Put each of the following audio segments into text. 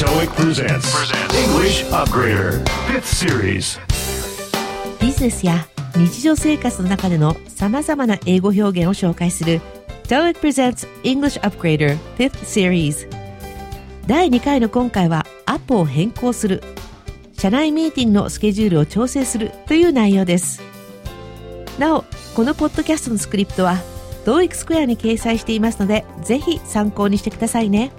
TOEIC presents English Upgrader 5th Series? ビジネスや日常生活の中での様々な英語表現を紹介する TOEIC presents English Upgrader 5th Series? 第2回の今回はアポを変更する社内ミーティングのスケジュールを調整するという内容です。なおこのポッドキャストのスクリプトは TOEIC スクエアに掲載していますのでぜひ参考にしてくださいね。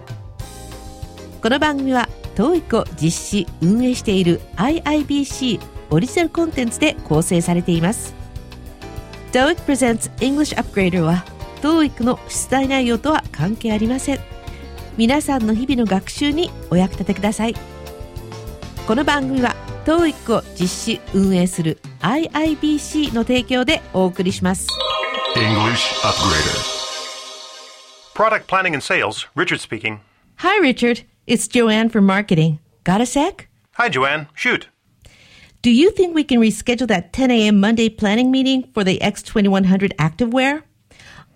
この番組は TOEIC を実施運営している IIBC オリジナルコンテンツで構成されています TOEIC Presents English Upgrader は TOEIC の出題内容とは関係ありません皆さんの日々の学習にお役立てくださいこの番組は TOEIC を実施運営する IIBC の提供でお送りします English Upgrader Product planning and sales, Richard speaking. Hi Richard, it's Joanne from marketing. Got a sec? Hi, Joanne. Shoot. Do you think we can reschedule that 10 a.m. Monday planning meeting for the X2100 activewear?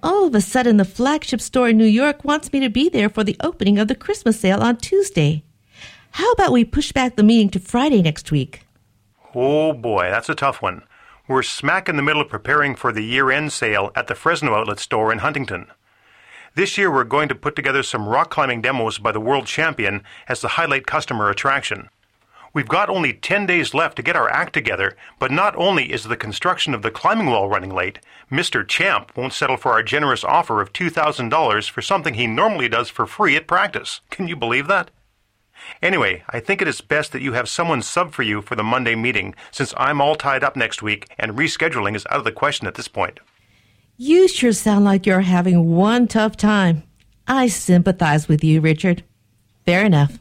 All of a sudden, the flagship store in New York wants me to be there for the opening of the Christmas sale on Tuesday. How about we push back the meeting to Friday next week? Oh boy, that's a tough one. We're smack in the middle of preparing for the year end sale at the Fresno Outlet store in Huntington. This year, we're going to put together some rock climbing demos by the world champion as the highlight customer attraction. We've got only 10 days left to get our act together, but not only is the construction of the climbing wall running late, Mr. Champ won't settle for our generous offer of $2,000 for something he normally does for free at practice. Can you believe that? Anyway, I think it is best that you have someone sub for you for the Monday meeting, since I'm all tied up next week and rescheduling is out of the question at this point. You sure sound like you're having one tough time. I sympathize with you, Richard. Fair enough.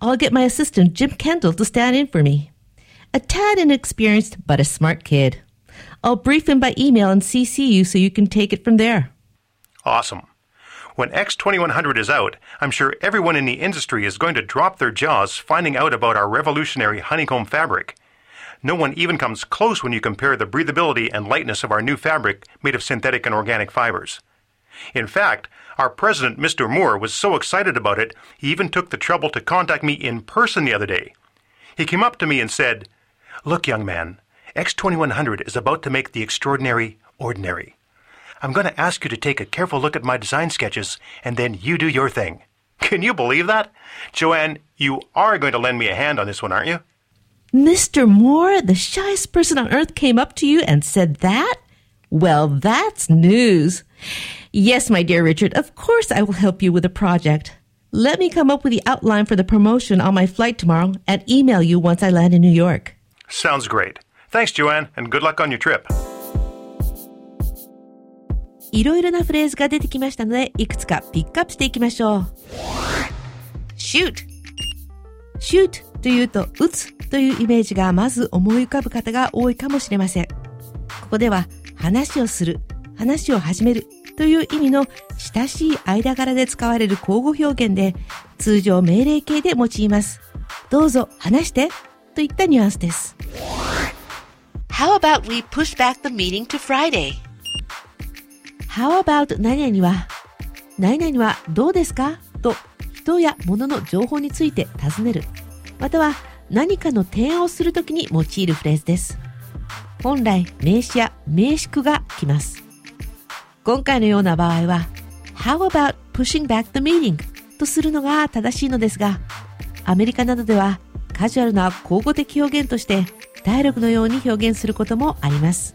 I'll get my assistant, Jim Kendall, to stand in for me. A tad inexperienced, but a smart kid. I'll brief him by email and CC you so you can take it from there. Awesome. When X2100 is out, I'm sure everyone in the industry is going to drop their jaws finding out about our revolutionary honeycomb fabric. No one even comes close when you compare the breathability and lightness of our new fabric made of synthetic and organic fibers. In fact, our president, Mr. Moore, was so excited about it, he even took the trouble to contact me in person the other day. He came up to me and said, Look, young man, X2100 is about to make the extraordinary ordinary. I'm going to ask you to take a careful look at my design sketches, and then you do your thing. Can you believe that? Joanne, you are going to lend me a hand on this one, aren't you? Mr. Moore, the shyest person on earth, came up to you and said that? Well, that's news. Yes, my dear Richard, of course I will help you with the project. Let me come up with the outline for the promotion on my flight tomorrow and email you once I land in New York. Sounds great. Thanks, Joanne, and good luck on your trip. いろいろなフレーズが出てきましたので、いくつかピックアップしていきましょう。shoot shoot というと、撃つというイメージがまず思い浮かぶ方が多いかもしれません。ここでは、話をする、話を始めるという意味の親しい間柄で使われる交互表現で、通常命令形で用います。どうぞ話してといったニュアンスです。How about we push back the meeting to Friday? How about 何々は何々はどうですか？と人や物の情報について尋ねる。または何かの提案をするときに用いるフレーズです。本来名詞や名詞句が来ます。今回のような場合は How about pushing back the meeting? とするのが正しいのですが、アメリカなどではカジュアルな口語的表現としてダイログのように表現することもあります。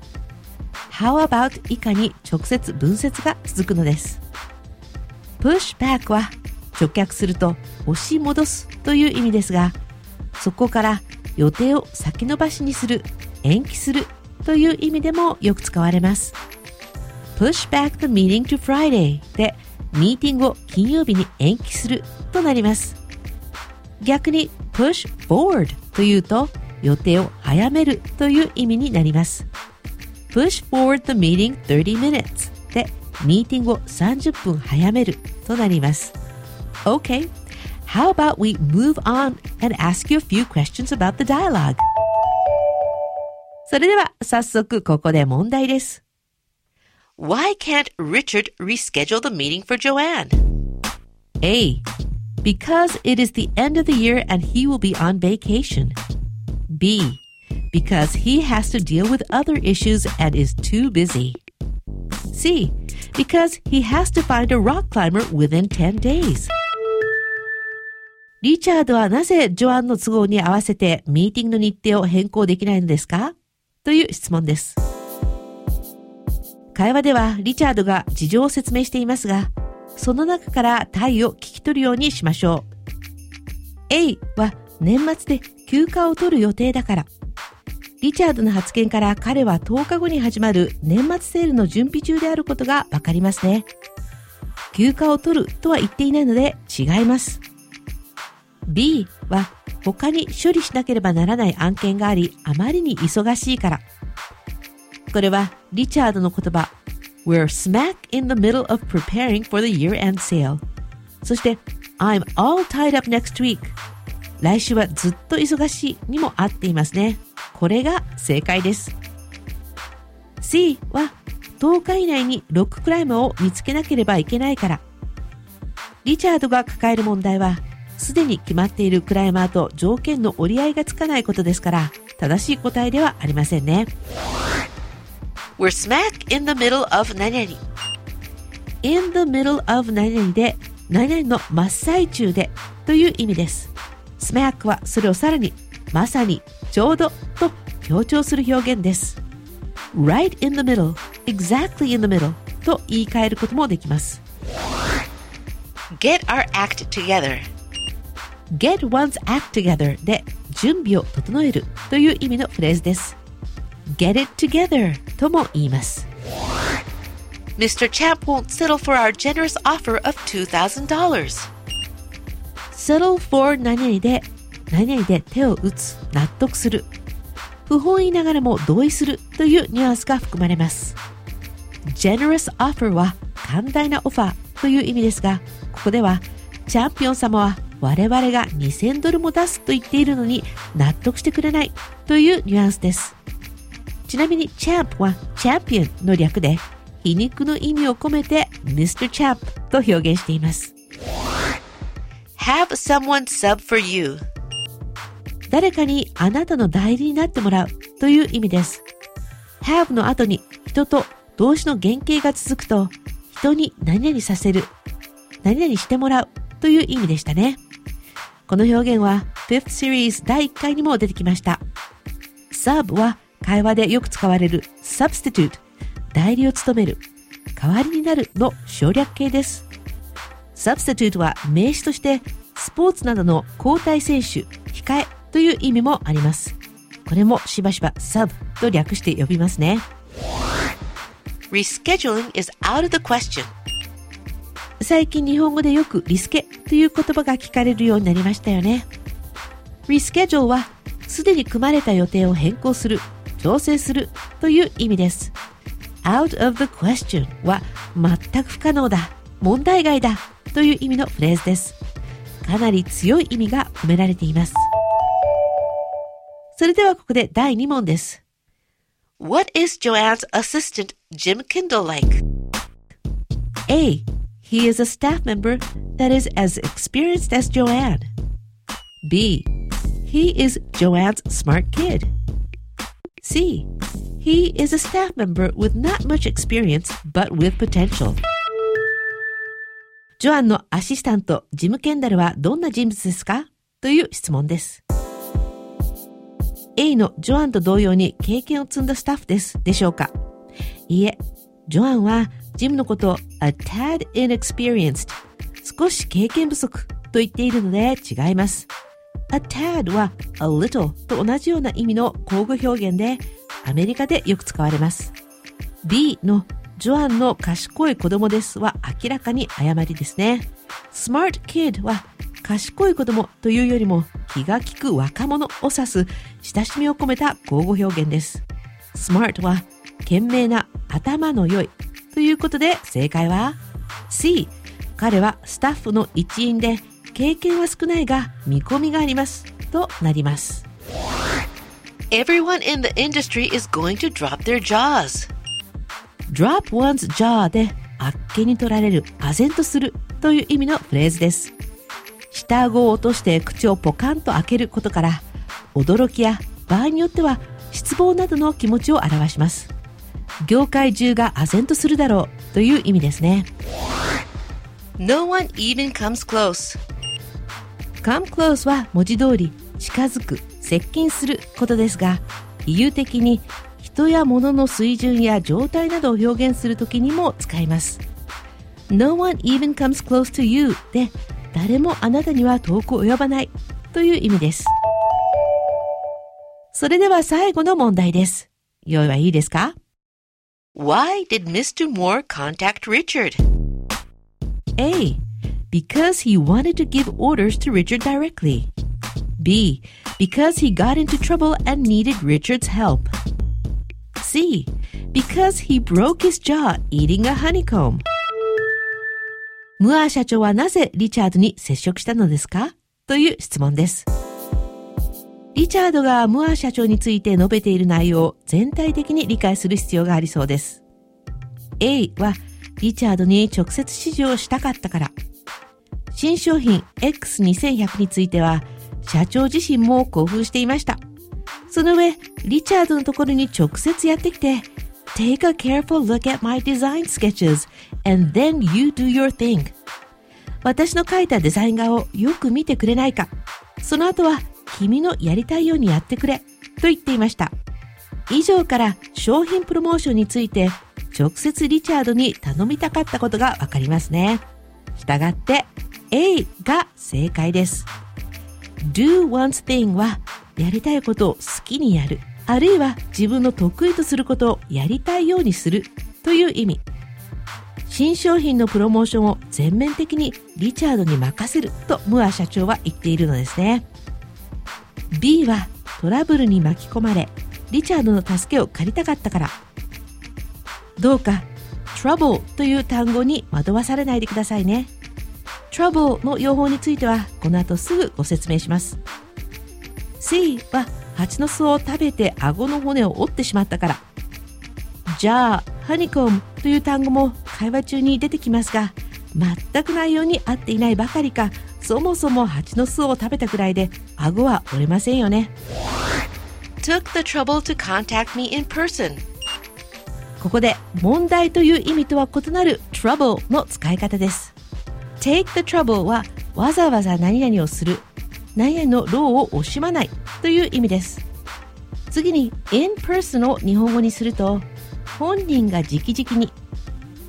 How about 以下に直接文節が続くのです。push back は直訳すると押し戻すという意味ですが、そこから予定を先延ばしにする、延期するという意味でもよく使われます。push back the meeting to Friday でミーティングを金曜日に延期するとなります。逆に push forward というと予定を早めるという意味になります。push forward the meeting 30 minutes でミーティングを30分早めるとなります。OK how about we move on and ask you a few questions about the dialogue? それでは早速ここで問題です。Why can't Richard reschedule the meeting for Joanne? A. Because it is the end of the year and he will be on vacation. B. Because he has to deal with other issues and is too busy. C. Because he has to find a rock climber within 10 days. リチャードはなぜジョアンの都合に合わせてミーティングの日程を変更できないのですか？という質問です。会話ではリチャードが事情を説明していますが、その中からタイを聞き取るようにしましょう。A は年末で休暇を取る予定だから。リチャードの発言から彼は10日後に始まる年末セールの準備中であることがわかりますね。休暇を取るとは言っていないので違います。B は他に処理しなければならない案件がありあまりに忙しいから。これはリチャードの言葉 We're smack in the middle of preparing for the year-end sale. そして I'm all tied up next week. 来週はずっと忙しいにも合っていますね。これが正解です。C は10日以内にロッククライムを見つけなければいけないから。リチャードが抱える問題は、すでに決まっているクライマーと条件の折り合いがつかないことですから、正しい答えではありませんね。We're smack in the middle of 何々 in the middle of 何々で何々の真っ最中でという意味です。smack はそれをさらにまさにちょうどと強調する表現です。right in the middle, exactly in the middle と言い換えることもできます。get our act together get one's act together で準備を整えるという意味のフレーズです。get it together とも言います。Mr. Champ won't settle for our generous offer of $2,000. settle for 何々で何々で手を打つ、納得する。不本意ながらも同意するというニュアンスが含まれます。generous offer は寛大なオファーという意味ですが、ここではチャンピオン様は我々が2000ドルも出すと言っているのに納得してくれないというニュアンスです。ちなみにチャンプはチャンピオンの略で皮肉の意味を込めて Mr. Champ と表現しています。Have someone sub for you 誰かにあなたの代理になってもらうという意味です。have の後に人と動詞の原型が続くと人に何々させる、何々してもらうという意味でしたね。この表現は Fifth Series 第1回にも出てきました。sub は会話でよく使われる substitute 代理を務める代わりになるの省略形です。Substitute は名詞としてスポーツなどの交代選手控えという意味もあります。これもしばしば sub と略して呼びますね。Rescheduling is out of the question. 最近日本語でよくリスケという言葉が聞かれるようになりましたよね Reschedule はすでに組まれた予定を変更する調整するという意味です。out of the question は全く不可能だ、問題外だという意味のフレーズです。かなり強い意味が込められています。それではここで第2問です。What is Joanne's assistant Jim Kindle like? A. He is a staff member that is as experienced as Joanne. B. He is Joanne's smart kid. C. He is a staff member with not much experience but with potential. ジョアンのアシスタント、ジム・ケンダルはどんな人物ですかという質問です。A のジョアンと同様に経験を積んだスタッフです。でしょうかいいえ、ジョアンはジムのこと a tad inexperienced 少し経験不足と言っているので違います。a tad は a little と同じような意味の交互表現でアメリカでよく使われます。B のジョアンの賢い子供ですは明らかに誤りですね。smart kid は賢い子供というよりも気が利く若者を指す親しみを込めた交互表現です。smart は賢明な頭の良いということで正解は C 彼はスタッフの一員で経験は少ないが見込みがあります。となります。Everyone in the industry is going to drop their jaws. Drop one's jaw であっけに取られる唖然とするという意味のフレーズです。下顎を落として口をポカンと開けることから驚きや場合によっては失望などの気持ちを表します業界中が唖然とするだろうという意味ですね。No one even comes close. come close は文字通り近づく接近することですが比喩的に人や物の水準や状態などを表現するときにも使います。No one even comes close to you で誰もあなたには遠く及ばないという意味です。それでは最後の問題です。用意はいいですか？Why did Mr. Moore contact Richard? A. Because he wanted to give orders to Richard directly. B. Because he got into trouble and needed Richard's help. C. Because he broke his jaw eating a honeycomb. ムーア社長はなぜリチャードに接触したのですかという質問です。 リチャードがムア社長について述べている内容を全体的に理解する必要がありそうです。A はリチャードに直接指示をしたかったから。新商品 X2100 については社長自身も興奮していました。その上、リチャードのところに直接やってきて Take a careful look at my design sketches and then you do your thing. 私の描いたデザイン画をよく見てくれないか。その後は君のやりたいようにやってくれ。と言っていました。以上から商品プロモーションについて直接リチャードに頼みたかったことがわかりますね。したがって A が正解です。do one's thing はやりたいことを好きにやる。あるいは自分の得意とすることをやりたいようにするという意味。新商品のプロモーションを全面的にリチャードに任せるとムア社長は言っているのですね。B はトラブルに巻き込まれ、リチャードの助けを借りたかったから。どうか trouble という単語に惑わされないでくださいね。trouble の用法についてはこの後すぐご説明します。C は蜂の巣を食べて顎の骨を折ってしまったから。じゃあ、ハニコムという単語も会話中に出てきますが、全く内容に合っていないばかりか、そもそも蜂の巣を食べたくらいで顎は折れませんよね。Took the trouble to contact me in person. ここで問題という意味とは異なる trouble の使い方です。take the trouble はわざわざ何々をする、何々の労を惜しまないという意味です。次に in person を日本語にすると本人が直々に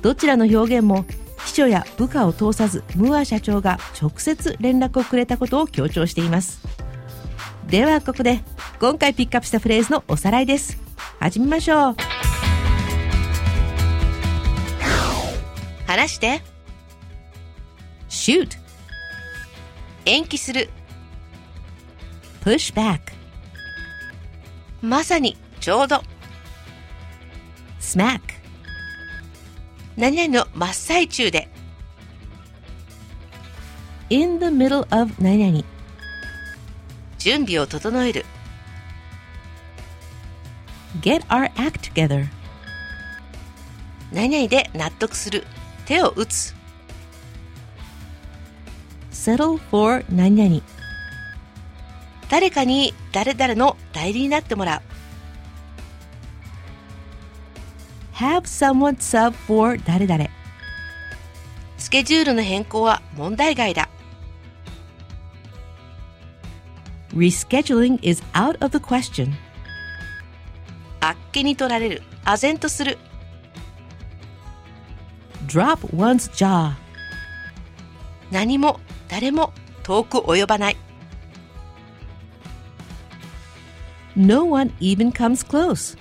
どちらの表現も秘書や部下を通さずムーア社長が直接連絡をくれたことを強調しています。ではここで今回ピックアップしたフレーズのおさらいです。始めましょう。話して。shoot, 延期する。push back, まさに、ちょうど。smack, 何々の真っ最中で。in the middle of 何々、準備を整える。get our act together, 何々で納得する。手を打つ。settle for 何々、誰かに誰々の代理になってもらう。have someone sub for 誰々、スケジュールの変更は問題外だ。 rescheduling is out of the question, あっけに取られる。唖然とする。 drop one's jaw, 何も誰も遠く及ばない。 no one even comes close,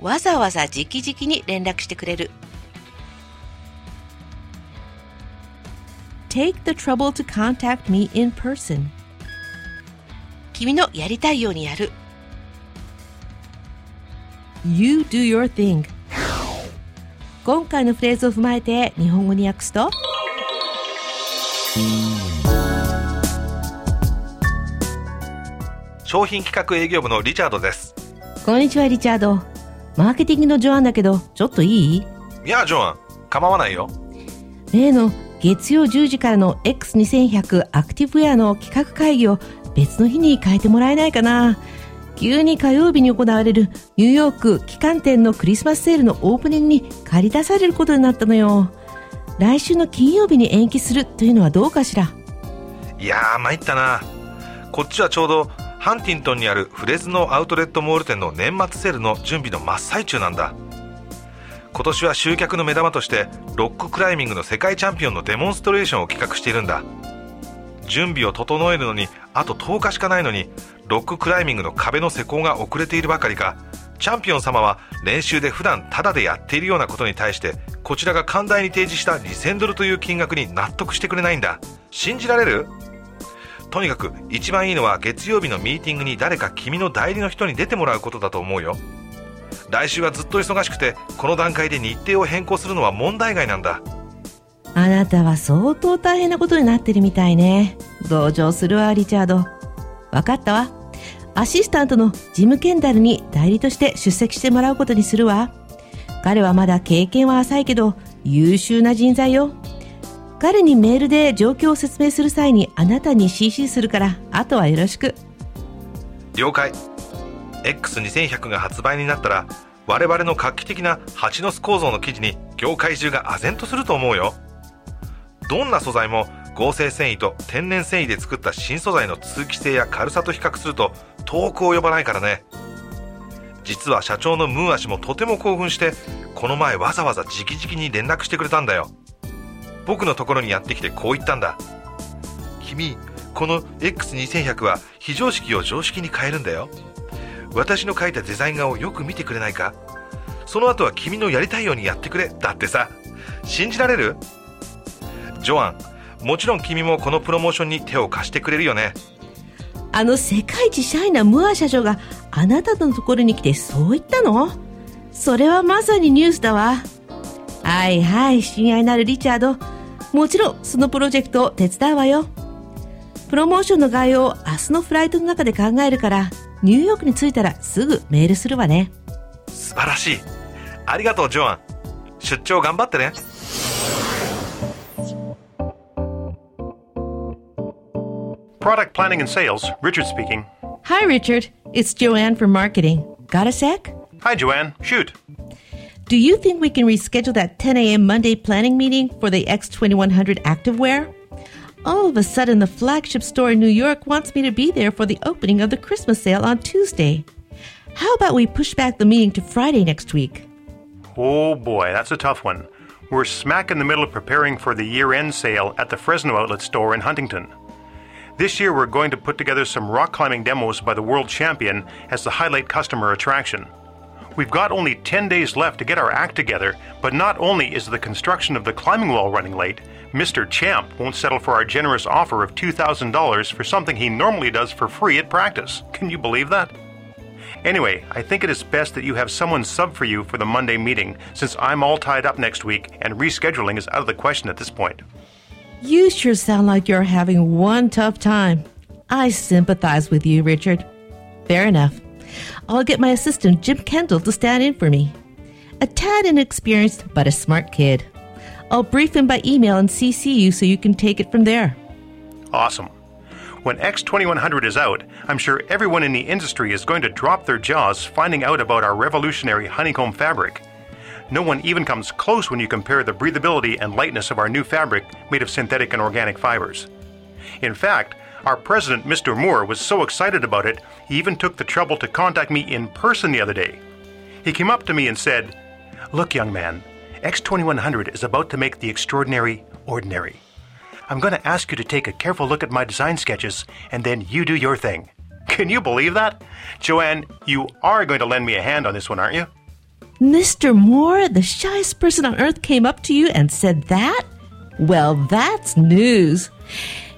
わざわざ直々に連絡してくれる。take the trouble to contact me in person, 君のやりたいようにやる。you do your thing. 今回のフレーズを踏まえて日本語に訳すと商品企画営業部のリチャードです。こんにちはリチャード。マーケティングのジョアンだけど、ちょっといい？いや、ジョアン、構わないよ。例の月曜10時からの X2100 アクティブウェアの企画会議を別の日に変えてもらえないかな。急に火曜日に行われるニューヨーク旗艦店のクリスマスセールのオープニングに借り出されることになったのよ。来週の金曜日に延期するというのはどうかしら？いやー参ったなこっちはちょうどハンティントンにあるフレズノアウトレットモール店の年末セールの準備の真っ最中なんだ。今年は集客の目玉としてロッククライミングの世界チャンピオンのデモンストレーションを企画しているんだ。準備を整えるのにあと10日しかないのにロッククライミングの壁の施工が遅れているばかりか。チャンピオン様は練習で普段タダでやっているようなことに対してこちらが寛大に提示した2000ドルという金額に納得してくれないんだ。信じられる？とにかく一番いいのは月曜日のミーティングに誰か君の代理の人に出てもらうことだと思うよ来週はずっと忙しくてこの段階で日程を変更するのは問題外なんだあなたは相当大変なことになってるみたいね。同情するわ、リチャード。わかったわ。アシスタントのジム・ケンダルに代理として出席してもらうことにするわ。彼はまだ経験は浅いけど優秀な人材よ。彼にメールで状況を説明する際にあなたに CC するから、あとはよろしく。了解。X2100 が発売になったら我々の画期的な蜂の巣構造の生地に業界中が唖然とすると思うよ。どんな素材も合成繊維と天然繊維で作った新素材の通気性や軽さと比較すると遠く及ばないからね。実は社長のムーア氏もとても興奮してこの前わざわざ直々に連絡してくれたんだよ。僕のところにやってきてこう言ったんだ。君この X2100 は非常識を常識に変えるんだよ。私の書いたデザイン画をよく見てくれないか。その後は君のやりたいようにやってくれ。だってさ信じられる？ジョアンもちろん君もこのプロモーションに手を貸してくれるよね。あの世界一シャイなムア社長があなたのところに来てそう言ったの？それはまさにニュースだわ。はいはい、親愛なるリチャード。もちろんそのプロジェクトを手伝うわよ。プロモーションの概要を明日のフライトの中で考えるから、ニューヨークに着いたらすぐメールするわね。素晴らしいありがとうジョアン出張頑張ってね Product planning and sales, Richard speaking. Hi Richard, it's Joanne from marketing. Got a sec? Hi, Joanne. Shoot. Do you think we can reschedule that 10 a.m. Monday planning meeting for the X2100 activewear? All of a sudden, the flagship store in New York wants me to be there for the opening of the Christmas sale on Tuesday. How about we push back the meeting to Friday next week? Oh boy, that's a tough one. We're smack in the middle of preparing for the year end sale at the Fresno Outlet store in Huntington. This year, we're going to put together some rock climbing demos by the world champion as the highlight customer attraction. We've got only 10 days left to get our act together, but not only is the construction of the climbing wall running late, Mr. Champ won't settle for our generous offer of $2,000 for something he normally does for free at practice. Can you believe that? Anyway, I think it is best that you have someone sub for you for the Monday meeting, since I'm all tied up next week and rescheduling is out of the question at this point. You sure sound like you're having one tough time. I sympathize with you, Richard. Fair enough. I'll get my assistant, Jim Kendall, to stand in for me. A tad inexperienced, but a smart kid. I'll brief him by email and CC you so you can take it from there. Awesome. When X2100 is out, I'm sure everyone in the industry is going to drop their jaws finding out about our revolutionary honeycomb fabric. No one even comes close when you compare the breathability and lightness of our new fabric made of synthetic and organic fibers. In fact, our president, Mr. Moore, was so excited about it, he even took the trouble to contact me in person the other day. He came up to me and said, Look, young man, X2100 is about to make the extraordinary ordinary. I'm going to ask you to take a careful look at my design sketches, and then you do your thing. Can you believe that? Joanne, you are going to lend me a hand on this one, aren't you? Mr. Moore, the shyest person on earth, came up to you and said that? Well, that's news.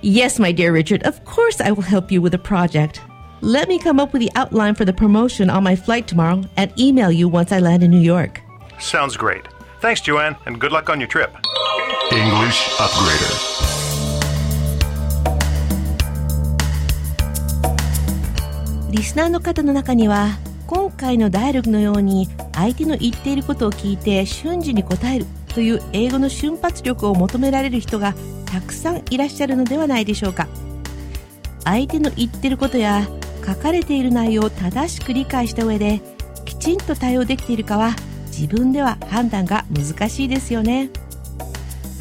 Yes, my dear Richard, of course I will help you with the project. Let me come up with the outline for the promotion on my flight tomorrow and email you once I land in New York. Sounds great. Thanks, Joanne, and good luck on your trip. English Upgrader. リスナーの方の中には今回のダイアログのように相手の言っていることを聞いて瞬時に答える という英語の瞬発力を求められる人がたくさんいらっしゃるのではないでしょうか。相手の言ってることや書かれている内容を正しく理解した上できちんと対応できているかは自分では判断が難しいですよね。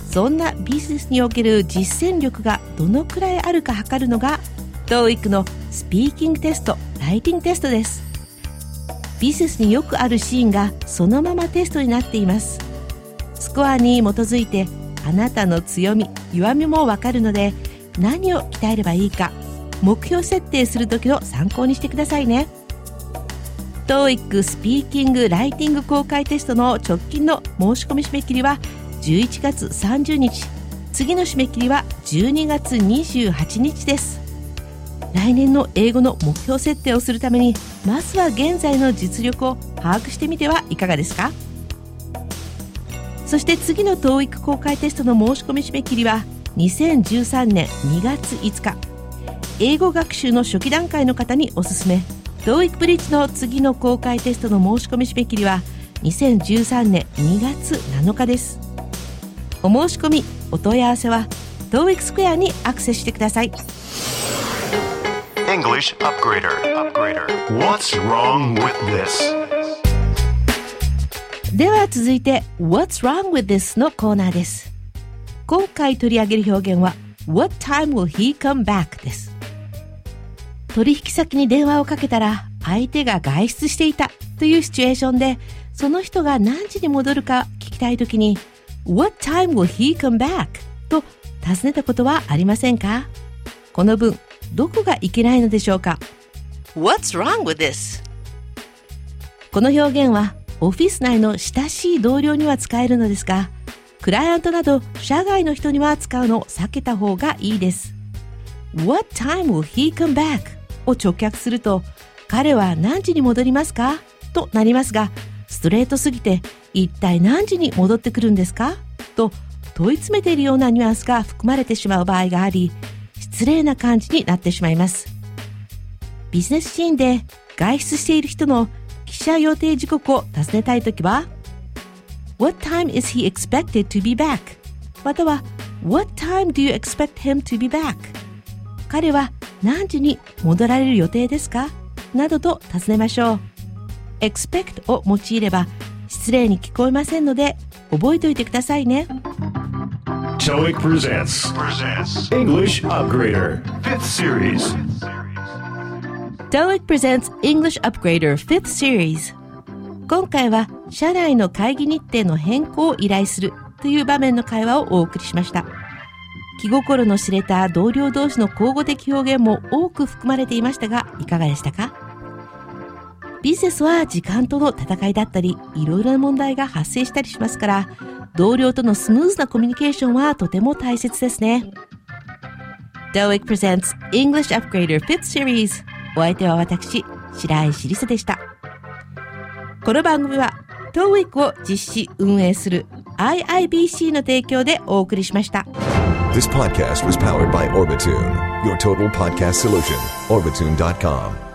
そんなビジネスにおける実践力がどのくらいあるか測るのが TOEIC のスピーキングテストライティングテストです。ビジネスによくあるシーンがそのままテストになっています。スコアに基づいてあなたの強み弱みもわかるので何を鍛えればいいか目標設定する時の参考にしてくださいね。TOEIC スピーキングライティング公開テストの直近の申し込み締め切りは11月30日。次の締め切りは12月28日です。来年の英語の目標設定をするためにまずは現在の実力を把握してみてはいかがですか？そして次の TOEIC 公開テストの申し込み締め切りは2013年2月5日英語学習の初期段階の方におすすめ TOEIC ブリッジの次の公開テストの申し込み締め切りは2013年2月7日ですお申し込みお問い合わせは TOEIC スクエアにアクセスしてください English Upgrader. Upgrader. What's wrong with this? では続いて What's wrong with this? のコーナーです。今回取り上げる表現は What time will he come back? です。取引先に電話をかけたら相手が外出していたというシチュエーションでその人が何時に戻るか聞きたいときに What time will he come back? と尋ねたことはありませんか？この文どこがいけないのでしょうか？What's wrong with this? この表現はオフィス内の親しい同僚には使えるのですが、クライアントなど社外の人には使うのを避けた方がいいです。What time will he come back? を直訳すると、彼は何時に戻りますか？となりますが、ストレートすぎて一体何時に戻ってくるんですか？と問い詰めているようなニュアンスが含まれてしまう場合があり、失礼な感じになってしまいます。ビジネスシーンで外出している人の記者予定時刻を尋ねたいときは What time is he expected to be back? または What time do you expect him to be back? 彼は何時に戻られる予定ですかなどと尋ねましょう。expect を用いれば失礼に聞こえませんので覚えておいてくださいね。TOEIC presents, English Upgrader, 5th series. TOEIC presents English Upgrader 5th Series. 今回は社内の会議日程の変更を依頼するという場面の会話をお送りしました。気心の知れた同僚同士の交互的表現も多く含まれていましたがいかがでしたか？ビジネスは時間との戦いだったりいろいろな問題が発生したりしますから同僚とのスムーズなコミュニケーションはとても大切ですね。TOEIC presents English Upgrader 5th Series お相手は私、白石りさでした。この番組は当ウィークを実施運営する IIBC の提供でお送りしました。This podcast was powered by Orbitune, your total podcast solution. Orbitune.com.